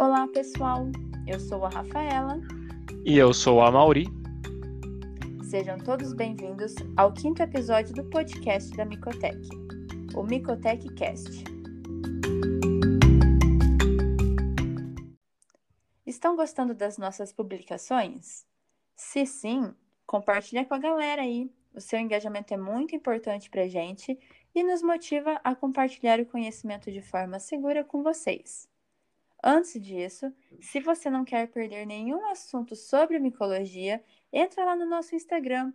Olá, pessoal. Eu sou a Rafaela. E eu sou a Mauri. Sejam todos bem-vindos ao quinto episódio do podcast da Micotec, o Micotec Cast. Estão gostando das nossas publicações? Se sim, compartilha com a galera aí. O seu engajamento é muito importante para a gente e nos motiva a compartilhar o conhecimento de forma segura com vocês. Antes disso, se você não quer perder nenhum assunto sobre micologia, entra lá no nosso Instagram,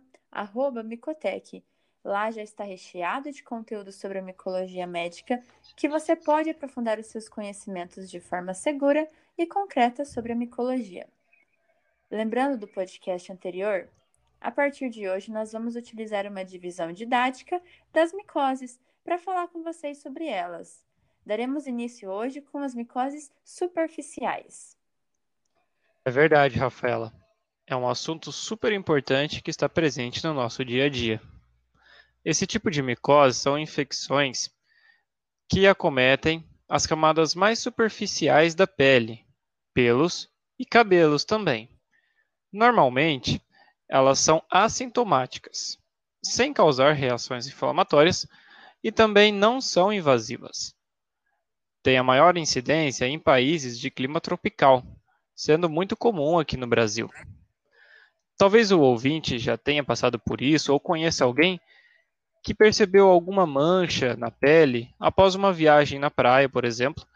Micotec. Lá já está recheado de conteúdo sobre a micologia médica que você pode aprofundar os seus conhecimentos de forma segura e concreta sobre a micologia. Lembrando do podcast anterior, a partir de hoje nós vamos utilizar uma divisão didática das micoses para falar com vocês sobre elas. Daremos início hoje com as micoses superficiais. É verdade, Rafaela. É um assunto super importante que está presente no nosso dia a dia. Esse tipo de micose são infecções que acometem as camadas mais superficiais da pele, pelos e cabelos também. Normalmente, elas são assintomáticas, sem causar reações inflamatórias e também não são invasivas tem a maior incidência em países de clima tropical, sendo muito comum aqui no Brasil. Talvez o ouvinte já tenha passado por isso ou conheça alguém que percebeu alguma mancha na pele após uma viagem na praia, por exemplo,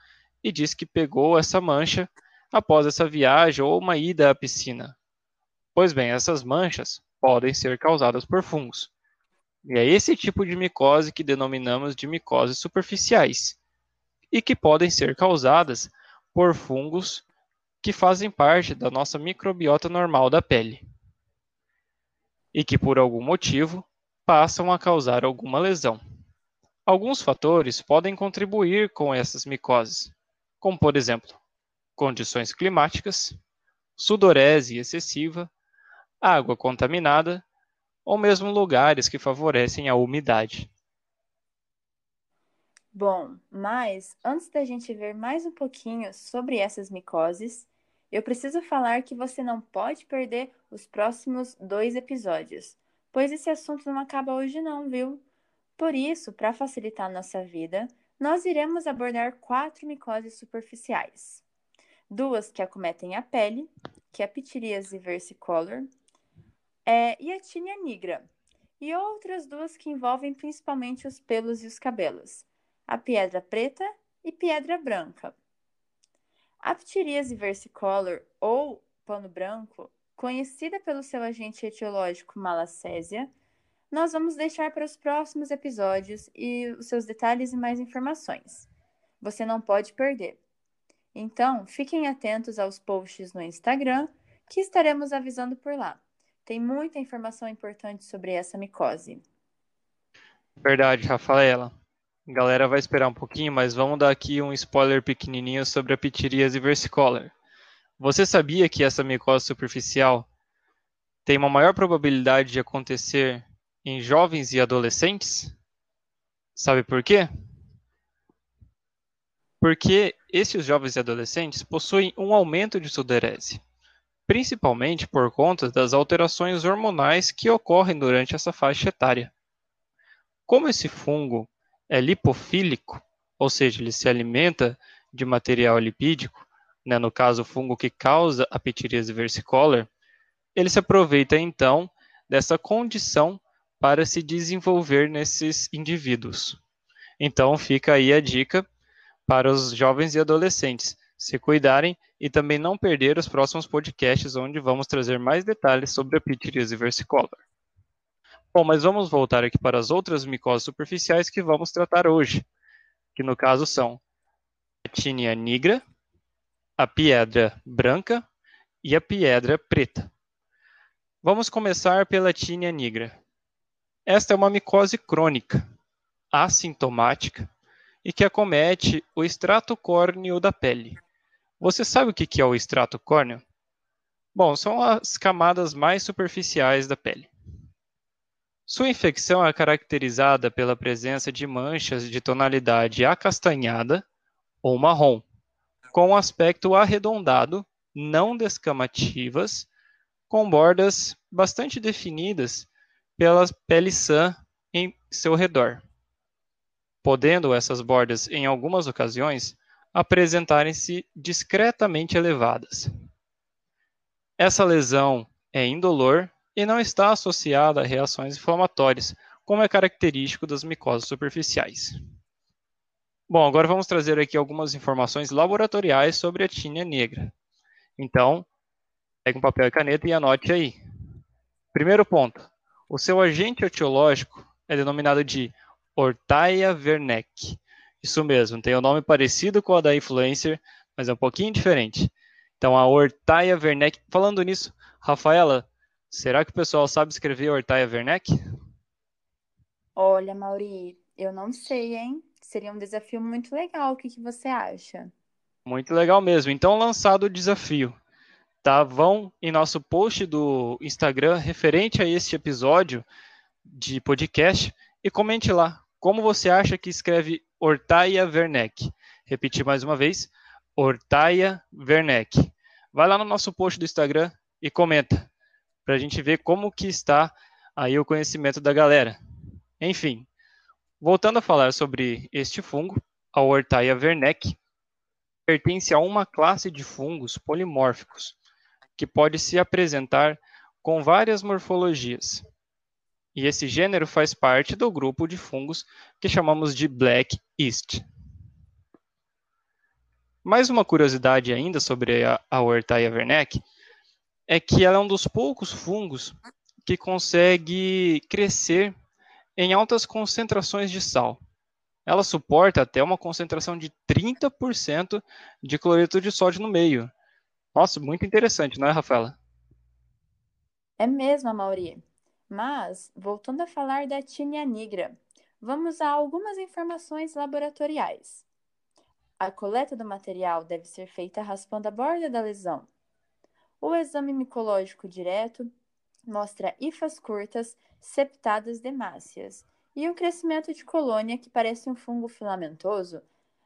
e diz que pegou essa mancha após essa viagem ou uma ida à piscina. Pois bem, essas manchas podem ser causadas por fungos. E é esse tipo de micose que denominamos de micoses superficiais e que podem ser causadas por fungos que fazem parte da nossa microbiota normal da pele e que, por algum motivo, passam a causar alguma lesão. Alguns fatores podem contribuir com essas micoses, como, por exemplo, condições climáticas, sudorese excessiva, água contaminada ou mesmo lugares que favorecem a umidade. Bom, mas antes da gente ver mais um pouquinho sobre essas micoses, eu preciso falar que você não pode perder os próximos dois episódios, pois esse assunto não acaba hoje não, viu? Por isso, para facilitar a nossa vida, nós iremos abordar quatro micoses superficiais. Duas que acometem a pele, que é a pitiríase versicolor, é, e a tinea nigra, e outras duas que envolvem principalmente os pelos e os cabelos, a pedra preta e pedra branca. A ptiríase versicolor ou pano branco, conhecida pelo seu agente etiológico malacésia, nós vamos deixar para os próximos episódios e os seus detalhes e mais informações. Você não pode perder. Então, fiquem atentos aos posts no Instagram, que estaremos avisando por lá. Tem muita informação importante sobre essa micose. Verdade, Rafaela. Galera vai esperar um pouquinho, mas vamos dar aqui um spoiler pequenininho sobre a pitiríase versicolor. Você sabia que essa micose superficial tem uma maior probabilidade de acontecer em jovens e adolescentes? Sabe por quê? Porque esses jovens e adolescentes possuem um aumento de sudorese, principalmente por conta das alterações hormonais que ocorrem durante essa faixa etária. Como esse fungo é lipofílico, ou seja, ele se alimenta de material lipídico, né, no caso o fungo que causa a pitiríase versicolor, ele se aproveita então dessa condição para se desenvolver nesses indivíduos. Então fica aí a dica para os jovens e adolescentes se cuidarem e também não perder os próximos podcasts onde vamos trazer mais detalhes sobre a pitiríase versicolor. Bom, mas vamos voltar aqui para as outras micoses superficiais que vamos tratar hoje, que no caso são a tínia nigra, a piedra branca e a piedra preta. Vamos começar pela tínia nigra. Esta é uma micose crônica, assintomática e que acomete o extrato córneo da pele. Você sabe o que é o extrato córneo? Bom, são as camadas mais superficiais da pele. Sua infecção é caracterizada pela presença de manchas de tonalidade acastanhada ou marrom, com aspecto arredondado, não descamativas, com bordas bastante definidas pela pele sã em seu redor, podendo essas bordas, em algumas ocasiões, apresentarem-se discretamente elevadas. Essa lesão é indolor e não está associada a reações inflamatórias, como é característico das micoses superficiais. Bom, agora vamos trazer aqui algumas informações laboratoriais sobre a tinea negra. Então, pegue um papel e caneta e anote aí. Primeiro ponto. O seu agente etiológico é denominado de Ortaia Werneck. Isso mesmo, tem um nome parecido com o da influencer, mas é um pouquinho diferente. Então, a Ortaia Werneck. Falando nisso, Rafaela, será que o pessoal sabe escrever Ortaia Werneck? Olha, Mauri, eu não sei, hein? Seria um desafio muito legal. O que, que você acha? Muito legal mesmo. Então, lançado o desafio. Tá? Vão em nosso post do Instagram referente a este episódio de podcast e comente lá como você acha que escreve Ortaia Werneck. Repetir mais uma vez, Ortaia Werneck. Vai lá no nosso post do Instagram e comenta para a gente ver como que está aí o conhecimento da galera. Enfim, voltando a falar sobre este fungo, a Ortaia werneck pertence a uma classe de fungos polimórficos, que pode se apresentar com várias morfologias. E esse gênero faz parte do grupo de fungos que chamamos de Black Yeast. Mais uma curiosidade ainda sobre a, a Ortaia werneck é que ela é um dos poucos fungos que consegue crescer em altas concentrações de sal. Ela suporta até uma concentração de 30% de cloreto de sódio no meio. Nossa, muito interessante, não é, Rafaela? É mesmo, Mauri. Mas, voltando a falar da tinea nigra, vamos a algumas informações laboratoriais. A coleta do material deve ser feita raspando a borda da lesão. O exame micológico direto mostra hifas curtas septadas demáceas e um crescimento de colônia que parece um fungo filamentoso,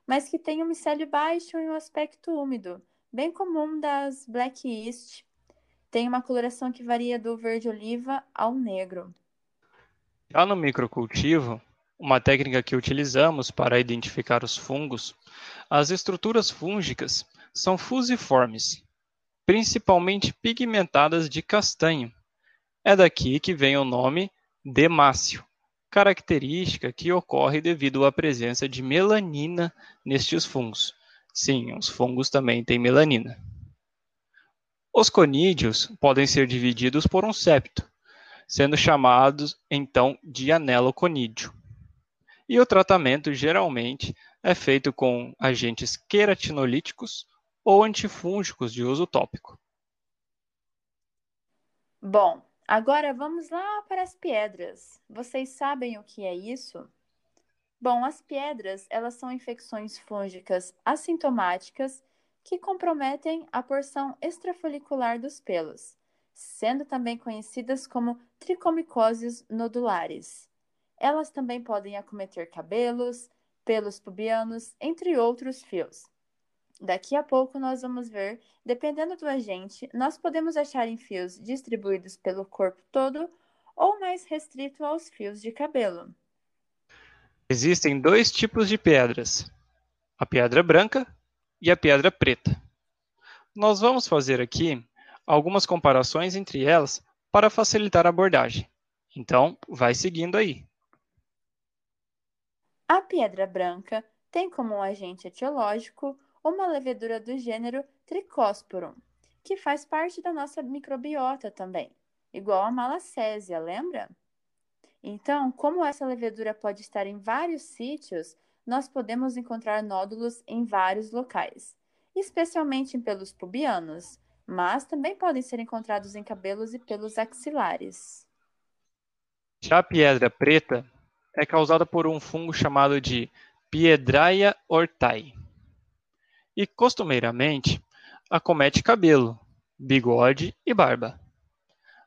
mas que tem um micélio baixo e um aspecto úmido, bem comum das Black Yeast. Tem uma coloração que varia do verde-oliva ao negro. Já no microcultivo, uma técnica que utilizamos para identificar os fungos, as estruturas fúngicas são fusiformes, principalmente pigmentadas de castanho, é daqui que vem o nome demácio, característica que ocorre devido à presença de melanina nestes fungos. Sim, os fungos também têm melanina. Os conídeos podem ser divididos por um septo, sendo chamados então de aneloconídeo. E o tratamento geralmente é feito com agentes queratinolíticos ou antifúngicos de uso tópico. Bom, Agora vamos lá para as pedras. Vocês sabem o que é isso? Bom, as pedras, elas são infecções fúngicas assintomáticas que comprometem a porção extrafolicular dos pelos, sendo também conhecidas como tricomicoses nodulares. Elas também podem acometer cabelos, pelos pubianos, entre outros fios. Daqui a pouco nós vamos ver, dependendo do agente, nós podemos achar em fios distribuídos pelo corpo todo ou mais restrito aos fios de cabelo. Existem dois tipos de pedras: a pedra branca e a pedra preta. Nós vamos fazer aqui algumas comparações entre elas para facilitar a abordagem. Então, vai seguindo aí. A pedra branca tem como um agente etiológico uma levedura do gênero Tricosporum, que faz parte da nossa microbiota também, igual a malacésia, lembra? Então, como essa levedura pode estar em vários sítios, nós podemos encontrar nódulos em vários locais, especialmente em pelos pubianos, mas também podem ser encontrados em cabelos e pelos axilares. Já a pedra preta é causada por um fungo chamado de Piedraia ortai e costumeiramente acomete cabelo, bigode e barba.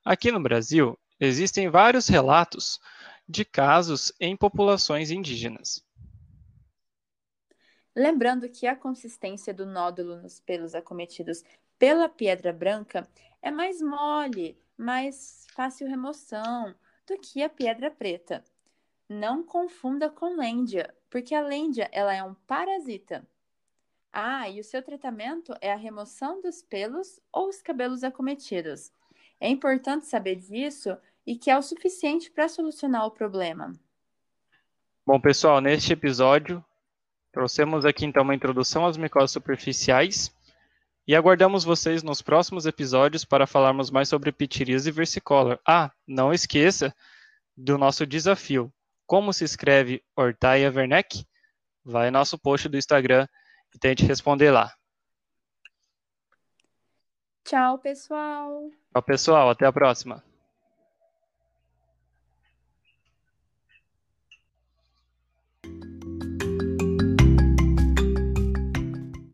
Aqui no Brasil, existem vários relatos de casos em populações indígenas. Lembrando que a consistência do nódulo nos pelos acometidos pela pedra branca é mais mole, mais fácil remoção do que a pedra preta. Não confunda com lêndia, porque a lêndia ela é um parasita. Ah, e o seu tratamento é a remoção dos pelos ou os cabelos acometidos. É importante saber disso e que é o suficiente para solucionar o problema. Bom, pessoal, neste episódio trouxemos aqui então uma introdução às micoses superficiais e aguardamos vocês nos próximos episódios para falarmos mais sobre pitiríase versicolor. Ah, não esqueça do nosso desafio. Como se escreve Ortaia Werneck? Vai no nosso post do Instagram e tente responder lá. Tchau, pessoal. Tchau, pessoal. Até a próxima.